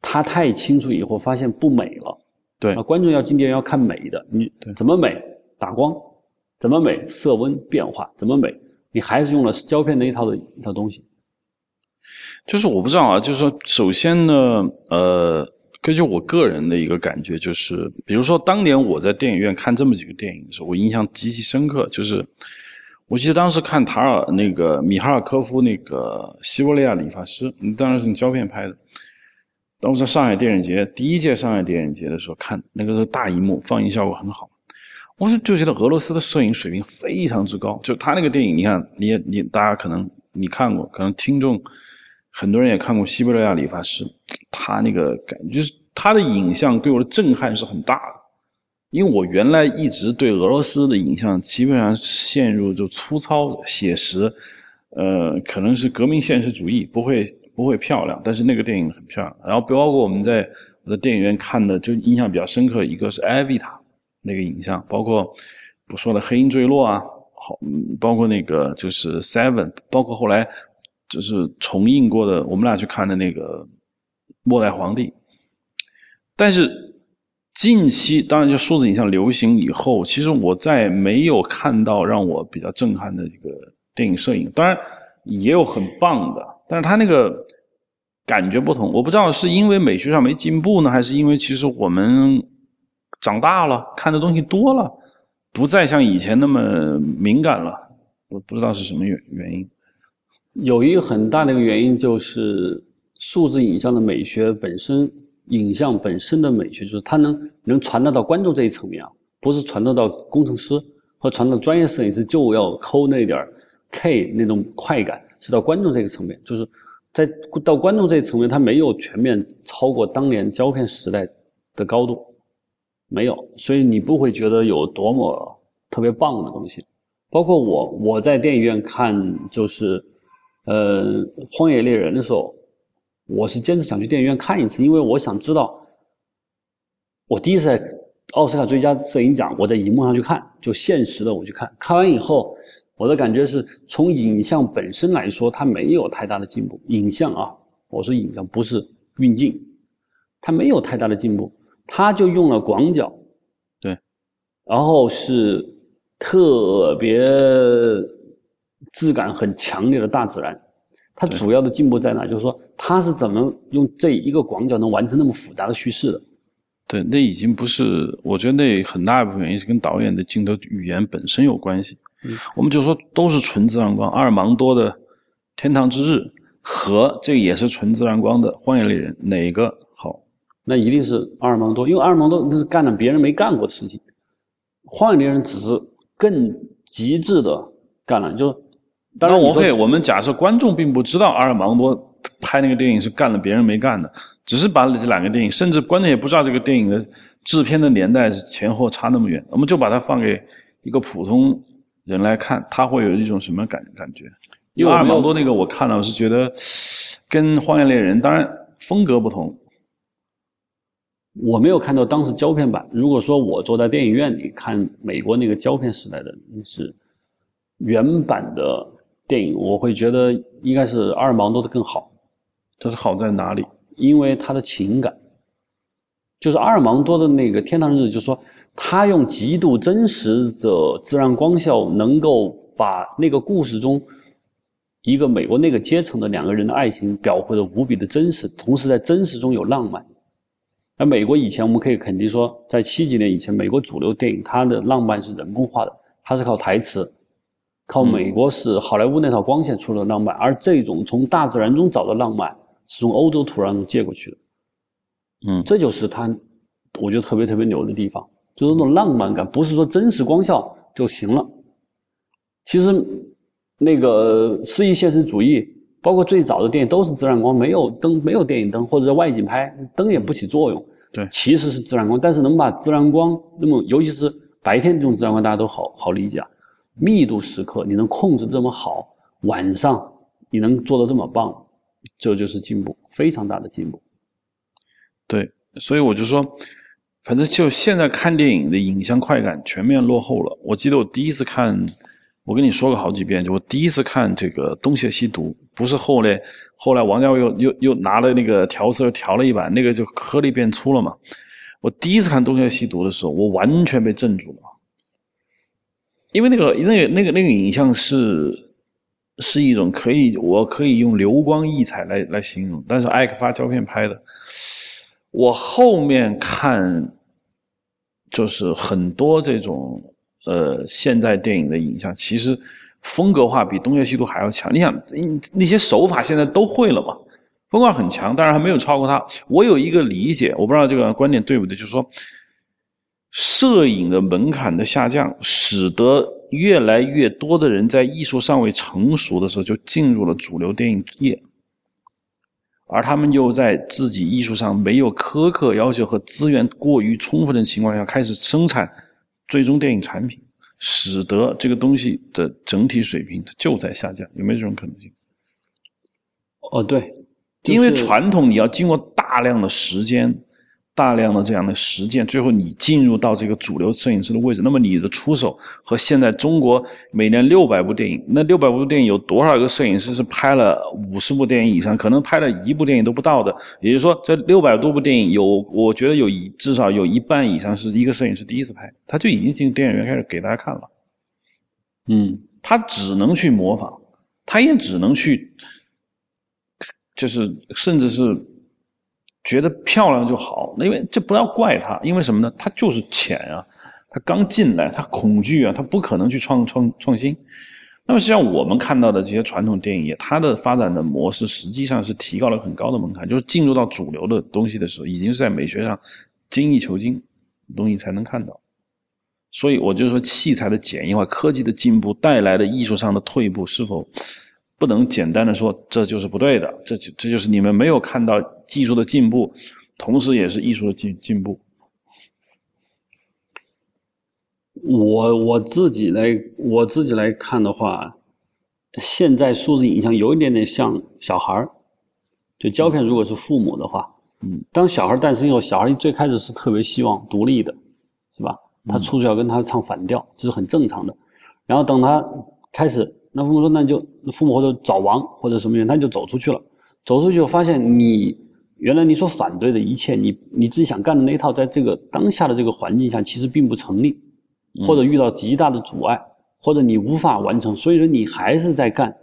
它太清楚以后发现不美了。
对
啊，观众要进店要看美的，你怎么美？打光，怎么美？色温变化怎么美？你还是用了胶片那一套的一套东西。
就是我不知道啊，就是说，首先呢，呃，根据我个人的一个感觉，就是比如说当年我在电影院看这么几个电影的时候，我印象极其深刻。就是我记得当时看塔尔那个米哈尔科夫那个《西伯利亚理发师》，当然是用胶片拍的。当我在上海电影节第一届上海电影节的时候看，那个是大荧幕，放映效果很好。我就就觉得俄罗斯的摄影水平非常之高。就他那个电影，你看，你也你大家可能你看过，可能听众很多人也看过《西伯利亚理发师》，他那个感觉就是他的影像对我的震撼是很大的。因为我原来一直对俄罗斯的影像基本上陷入就粗糙写实，呃，可能是革命现实主义，不会。不会漂亮，但是那个电影很漂亮。然后包括我们在我的电影院看的，就印象比较深刻，一个是艾维塔那个影像，包括不说的《黑鹰坠落》啊，好，包括那个就是 Seven，包括后来就是重映过的，我们俩去看的那个《末代皇帝》。但是近期，当然就数字影像流行以后，其实我再没有看到让我比较震撼的一个电影摄影。当然也有很棒的。但是他那个感觉不同，我不知道是因为美学上没进步呢，还是因为其实我们长大了，看的东西多了，不再像以前那么敏感了。我不知道是什么原原因。
有一个很大的一个原因就是数字影像的美学本身，影像本身的美学就是它能能传达到观众这一层面啊，不是传达到工程师和传到专业摄影师就要抠那点 K 那种快感。是到观众这个层面，就是在到观众这一层面，它没有全面超过当年胶片时代的高度，没有，所以你不会觉得有多么特别棒的东西。包括我，我在电影院看就是呃《荒野猎人》的时候，我是坚持想去电影院看一次，因为我想知道，我第一次在奥斯卡最佳摄影奖，我在荧幕上去看，就现实的我去看，看完以后。我的感觉是从影像本身来说，它没有太大的进步。影像啊，我说影像不是运镜，它没有太大的进步，它就用了广角，
对，
然后是特别质感很强烈的大自然。它主要的进步在哪？就是说，它是怎么用这一个广角能完成那么复杂的叙事的？
对，那已经不是，我觉得那很大一部分原因是跟导演的镜头语言本身有关系。
嗯，
我们就说都是纯自然光，阿尔芒多的《天堂之日》和这个也是纯自然光的《荒野猎人》，哪个好？
那一定是阿尔芒多，因为阿尔芒多那是干了别人没干过的事情，《荒野猎人》只是更极致的干了，就。当然，
我会。我们假设观众并不知道阿尔芒多拍那个电影是干了别人没干的，只是把这两个电影，甚至观众也不知道这个电影的制片的年代是前后差那么远，我们就把它放给一个普通人来看，他会有一种什么感感觉？因为阿尔芒多那个我看了，我是觉得跟《荒野猎人》当然风格不同。
我没有看到当时胶片版。如果说我坐在电影院里看美国那个胶片时代的，那是原版的。电影我会觉得应该是阿尔芒多的更好，
它是好在哪里？
因为他的情感，就是阿尔芒多的那个《天堂日》，就是说他用极度真实的自然光效，能够把那个故事中一个美国那个阶层的两个人的爱情表绘的无比的真实，同时在真实中有浪漫。而美国以前我们可以肯定说，在七几年以前，美国主流电影它的浪漫是人工化的，它是靠台词。靠美国是好莱坞那套光线出了浪漫，而这种从大自然中找的浪漫是从欧洲土壤中借过去的。
嗯，
这就是他，我觉得特别特别牛的地方，就是那种浪漫感，不是说真实光效就行了。其实，那个诗意现实主义，包括最早的电影都是自然光，没有灯，没有电影灯，或者在外景拍，灯也不起作用。
对，
其实是自然光，但是能把自然光那么，尤其是白天这种自然光，大家都好好理解啊。密度时刻你能控制这么好，晚上你能做的这么棒，这就是进步，非常大的进步。
对，所以我就说，反正就现在看电影的影像快感全面落后了。我记得我第一次看，我跟你说过好几遍，就我第一次看这个《东邪西毒》，不是后来后来王家卫又又又拿了那个调色调了一版，那个就颗粒变粗了嘛。我第一次看《东邪西毒》的时候，我完全被镇住了。因为那个、那个、那个、那个影像是是一种可以，我可以用流光溢彩来来形容，但是艾克发胶片拍的，我后面看就是很多这种呃现在电影的影像，其实风格化比《东邪西毒》还要强。你想，那些手法现在都会了嘛？风格很强，当然还没有超过他。我有一个理解，我不知道这个观点对不对，就是说。摄影的门槛的下降，使得越来越多的人在艺术尚未成熟的时候就进入了主流电影业，而他们又在自己艺术上没有苛刻要求和资源过于充分的情况下开始生产最终电影产品，使得这个东西的整体水平就在下降。有没有这种可能性？
哦，对，
因为传统你要经过大量的时间。大量的这样的实践，最后你进入到这个主流摄影师的位置，那么你的出手和现在中国每年六百部电影，那六百部电影有多少个摄影师是拍了五十部电影以上？可能拍了一部电影都不到的。也就是说，这六百多部电影有，我觉得有一至少有一半以上是一个摄影师第一次拍，他就已经进电影院开始给大家看了。
嗯，
他只能去模仿，他也只能去，就是甚至是。觉得漂亮就好，那因为这不要怪他，因为什么呢？他就是浅啊，他刚进来，他恐惧啊，他不可能去创创创新。那么实际上我们看到的这些传统电影业，它的发展的模式实际上是提高了很高的门槛，就是进入到主流的东西的时候，已经是在美学上精益求精东西才能看到。所以我就说，器材的简易化、科技的进步带来的艺术上的退步，是否？不能简单的说这就是不对的，这就这就是你们没有看到技术的进步，同时也是艺术的进进步。
我我自己来我自己来看的话，现在数字影像有一点点像小孩儿，就胶片如果是父母的话，
嗯，
当小孩诞生以后，小孩最开始是特别希望独立的，是吧？他出去要跟他唱反调，这是很正常的。然后等他开始。那父母说，那就父母或者找王或者什么人，他就走出去了。走出去后发现，你原来你所反对的一切，你你自己想干的那一套，在这个当下的这个环境下，其实并不成立，或者遇到极大的阻碍，或者你无法完成，所以说你还是在干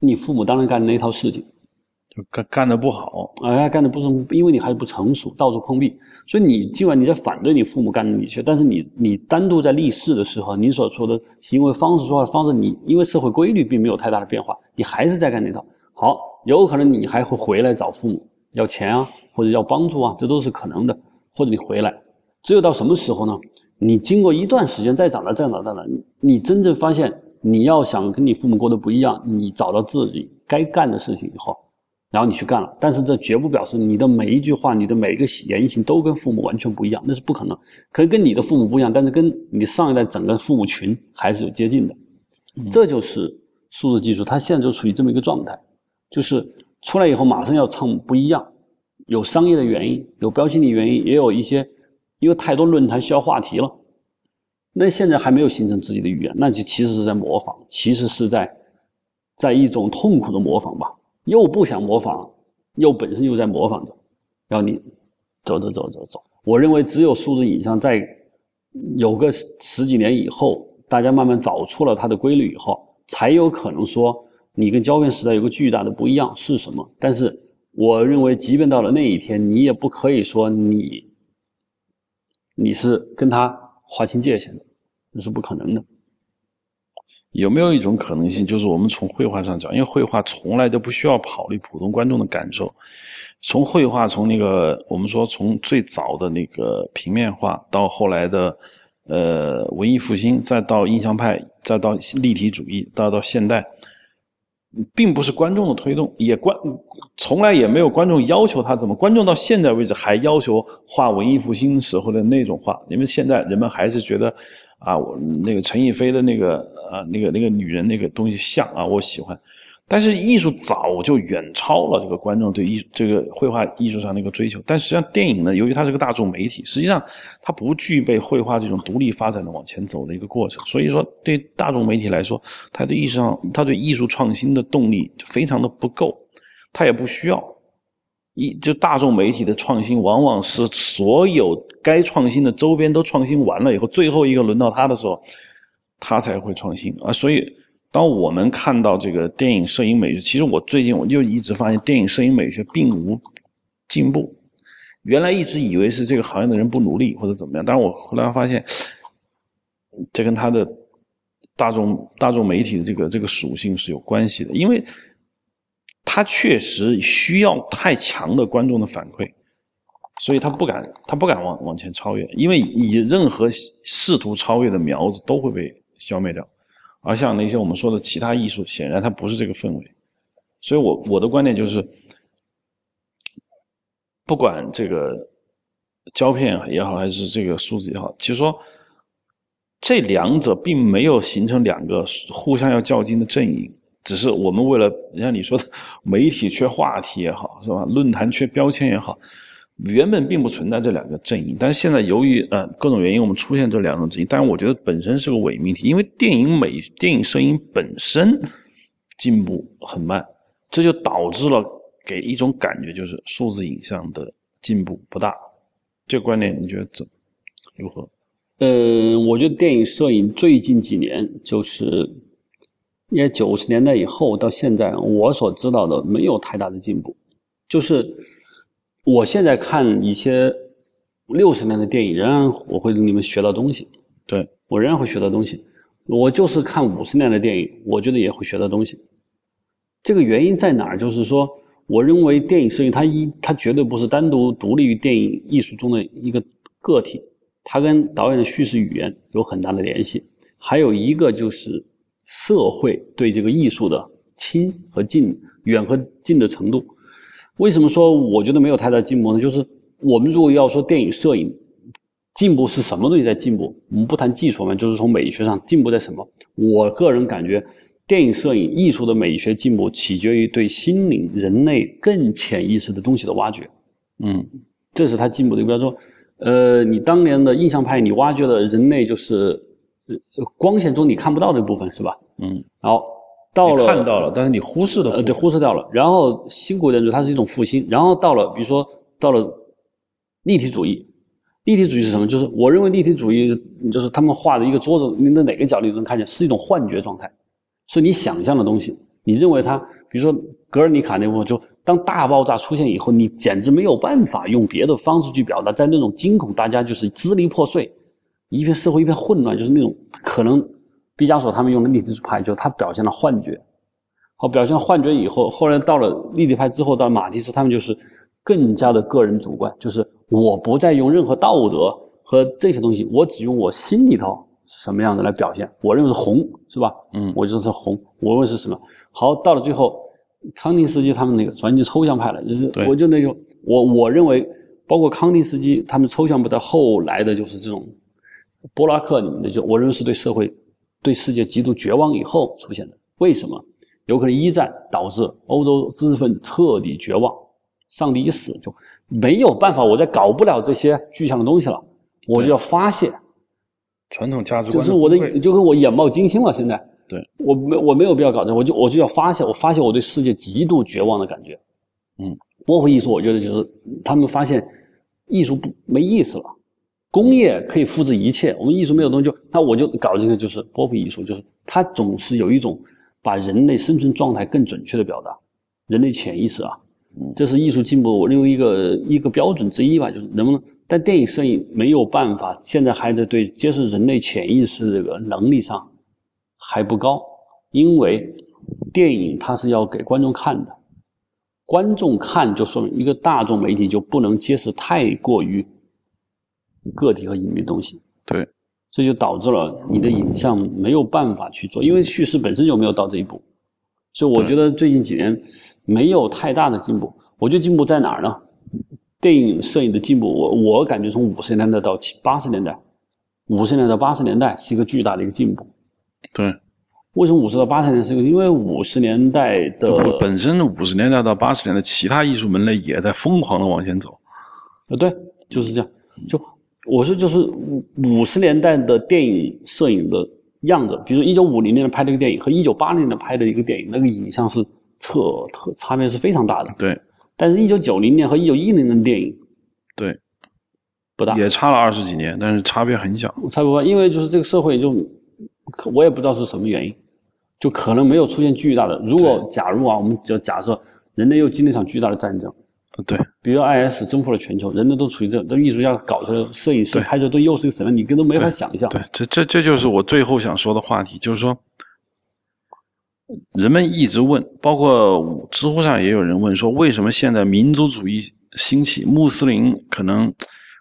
你父母当年干的那一套事情。
就干干的不好，
哎，干的不成，因为你还是不成熟，到处碰壁，所以你尽管你在反对你父母干的一切，但是你你单独在立誓的时候，你所说的行为方式、说话方式，你因为社会规律并没有太大的变化，你还是在干那套。好，有可能你还会回来找父母要钱啊，或者要帮助啊，这都是可能的。或者你回来，只有到什么时候呢？你经过一段时间再长大、再长大、了，你真正发现你要想跟你父母过得不一样，你找到自己该干的事情以后。然后你去干了，但是这绝不表示你的每一句话、你的每一个言行都跟父母完全不一样，那是不可能。可以跟你的父母不一样，但是跟你上一代整个父母群还是有接近的。这就是数字技术，它现在就处于这么一个状态，就是出来以后马上要唱不一样，有商业的原因，有标新立原因，也有一些因为太多论坛需要话题了。那现在还没有形成自己的语言，那就其实是在模仿，其实是在在一种痛苦的模仿吧。又不想模仿，又本身又在模仿着，然后你走走走走走。我认为只有数字影像在有个十几年以后，大家慢慢找出了它的规律以后，才有可能说你跟胶片时代有个巨大的不一样是什么。但是我认为，即便到了那一天，你也不可以说你你是跟他划清界限的，那是不可能的。
有没有一种可能性，就是我们从绘画上讲，因为绘画从来都不需要考虑普通观众的感受。从绘画，从那个我们说从最早的那个平面画，到后来的呃文艺复兴，再到印象派，再到立体主义，再到现代，并不是观众的推动，也观从来也没有观众要求他怎么。观众到现在为止还要求画文艺复兴时候的那种画，因为现在人们还是觉得。啊，我那个陈逸飞的那个啊，那个那个女人那个东西像啊，我喜欢。但是艺术早就远超了这个观众对艺这个绘画艺术上的一个追求。但实际上电影呢，由于它是个大众媒体，实际上它不具备绘画这种独立发展的往前走的一个过程。所以说，对大众媒体来说，它对艺术上，它对艺术创新的动力就非常的不够，它也不需要。一就大众媒体的创新，往往是所有该创新的周边都创新完了以后，最后一个轮到他的时候，他才会创新啊。所以，当我们看到这个电影摄影美学，其实我最近我就一直发现，电影摄影美学并无进步。原来一直以为是这个行业的人不努力或者怎么样，但是我后来发现，这跟他的大众大众媒体的这个这个属性是有关系的，因为。他确实需要太强的观众的反馈，所以他不敢，他不敢往往前超越，因为以任何试图超越的苗子都会被消灭掉。而像那些我们说的其他艺术，显然它不是这个氛围。所以我我的观点就是，不管这个胶片也好，还是这个数字也好，其实说这两者并没有形成两个互相要较劲的阵营。只是我们为了，像你说的，媒体缺话题也好，是吧？论坛缺标签也好，原本并不存在这两个阵营。但是现在由于呃各种原因，我们出现这两种阵营。但是我觉得本身是个伪命题，因为电影美、电影摄影本身进步很慢，这就导致了给一种感觉，就是数字影像的进步不大。这个观点你觉得怎如何？
嗯，我觉得电影摄影最近几年就是。因为九十年代以后到现在，我所知道的没有太大的进步。就是我现在看一些六十年的电影，仍然我会你们学到东西。
对
我仍然会学到东西。我就是看五十年的电影，我觉得也会学到东西。这个原因在哪儿？就是说，我认为电影摄影它一它绝对不是单独独立于电影艺术中的一个个体，它跟导演的叙事语言有很大的联系。还有一个就是。社会对这个艺术的亲和近、远和近的程度，为什么说我觉得没有太大进步呢？就是我们如果要说电影摄影进步是什么东西在进步，我们不谈技术嘛，就是从美学上进步在什么？我个人感觉，电影摄影艺术的美学进步取决于对心灵、人类更潜意识的东西的挖掘。
嗯，
这是它进步的。比方说，呃，你当年的印象派，你挖掘了人类就是。光线中你看不到的部分是吧？
嗯，
然后到了
看到了，但是你忽视了，
呃，对，忽视掉了。然后新古典主义它是一种复兴，然后到了比如说到了立体主义，立体主义是什么？就是我认为立体主义就是他们画的一个桌子，你的哪个角度都能看见，是一种幻觉状态，是你想象的东西。你认为它，比如说格尔尼卡那部分，就当大爆炸出现以后，你简直没有办法用别的方式去表达，在那种惊恐，大家就是支离破碎，一片社会一片混乱，就是那种可能。毕加索他们用的立体派，就他表现了幻觉，好，表现了幻觉以后，后来到了立体派之后，到马蒂斯他们就是更加的个人主观，就是我不再用任何道德和这些东西，我只用我心里头是什么样子来表现。我认为是红，是吧？
嗯，
我就是红，我认为是什么？好，到了最后，康定斯基他们那个转进抽象派了，就是我就那种我我认为，包括康定斯基他们抽象派的后来的就是这种波拉克里面的，就我认为是对社会。对世界极度绝望以后出现的，为什么？有可能一战导致欧洲知识分子彻底绝望，上帝一死就没有办法，我再搞不了这些具象的东西了，我就要发泄。
传统价值观
就是我的，就跟我眼冒金星了。现在，
对
我没我没有必要搞这，我就我就要发泄，我发泄我对世界极度绝望的感觉。
嗯，
波普艺术，我觉得就是他们发现艺术不没意思了。工业可以复制一切，我们艺术没有东西，就那我就搞这个，就是波普艺术，就是它总是有一种把人类生存状态更准确的表达，人类潜意识啊，这是艺术进步我认为一个一个标准之一吧，就是能不能但电影摄影没有办法，现在还在对揭示人类潜意识这个能力上还不高，因为电影它是要给观众看的，观众看就说明一个大众媒体就不能揭示太过于。个体和隐秘东西，
对，
这就导致了你的影像没有办法去做，因为叙事本身就没有到这一步，所以我觉得最近几年没有太大的进步。我觉得进步在哪儿呢？电影摄影的进步，我我感觉从五十年代到七八十年代，五十年代到八十年代是一个巨大的一个进步。
对，
为什么五十到八十年是一个？因为五十年代的
本身五十年代到八十年代，其他艺术门类也在疯狂的往前走。
呃，对，就是这样，就。我说就是五五十年代的电影摄影的样子，比如说一九五零年拍的一个电影和一九八零年拍的一个电影，那个影像是特特差别是非常大的。
对，
但是，一九九零年和一九一零年的电影，
对，
不大，
也差了二十几年，但是差别很小。
差不多，因为就是这个社会就，我也不知道是什么原因，就可能没有出现巨大的。如果假如啊，我们就假设人类又经历一场巨大的战争。
对，
比如 IS 征服了全球，人类都处于这，那艺术家搞出来，摄影师拍的都又是一个什么？你根本没法想象。
对，这这这就是我最后想说的话题，就是说，人们一直问，包括知乎上也有人问说，为什么现在民族主义兴起，穆斯林可能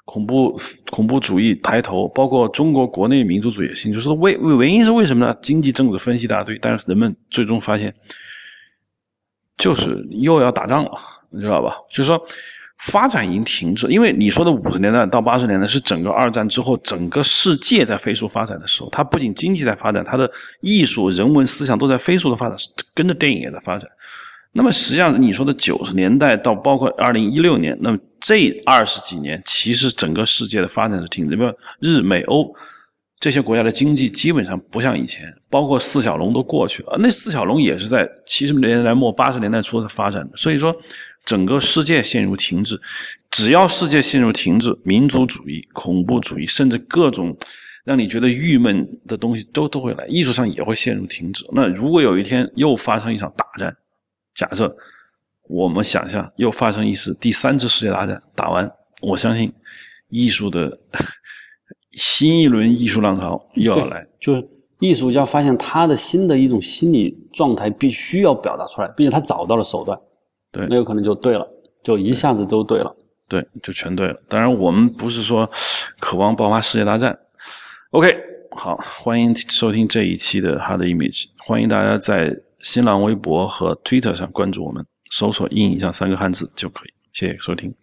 恐怖恐怖主义抬头，包括中国国内民族主义兴起，就是为原因是为什么呢？经济政治分析一大堆，但是人们最终发现，就是又要打仗了。你知道吧？就是说，发展已经停滞，因为你说的五十年代到八十年代是整个二战之后整个世界在飞速发展的时候，它不仅经济在发展，它的艺术、人文、思想都在飞速的发展，跟着电影也在发展。那么实际上你说的九十年代到包括二零一六年，那么这二十几年，其实整个世界的发展是停滞，比如日美欧这些国家的经济基本上不像以前，包括四小龙都过去了，那四小龙也是在七十年代末八十年代初的发展的，所以说。整个世界陷入停滞，只要世界陷入停滞，民族主义、恐怖主义，甚至各种让你觉得郁闷的东西都都会来，艺术上也会陷入停滞。那如果有一天又发生一场大战，假设我们想象又发生一次第三次世界大战，打完，我相信艺术的新一轮艺术浪潮又要来，
就是艺术家发现他的新的一种心理状态必须要表达出来，并且他找到了手段。
对，
那有可能就对了，就一下子都对了，
对，就全对了。当然，我们不是说渴望爆发世界大战。OK，好，欢迎收听这一期的 Hard Image，欢迎大家在新浪微博和 Twitter 上关注我们，搜索“硬影像”三个汉字就可以。谢谢收听。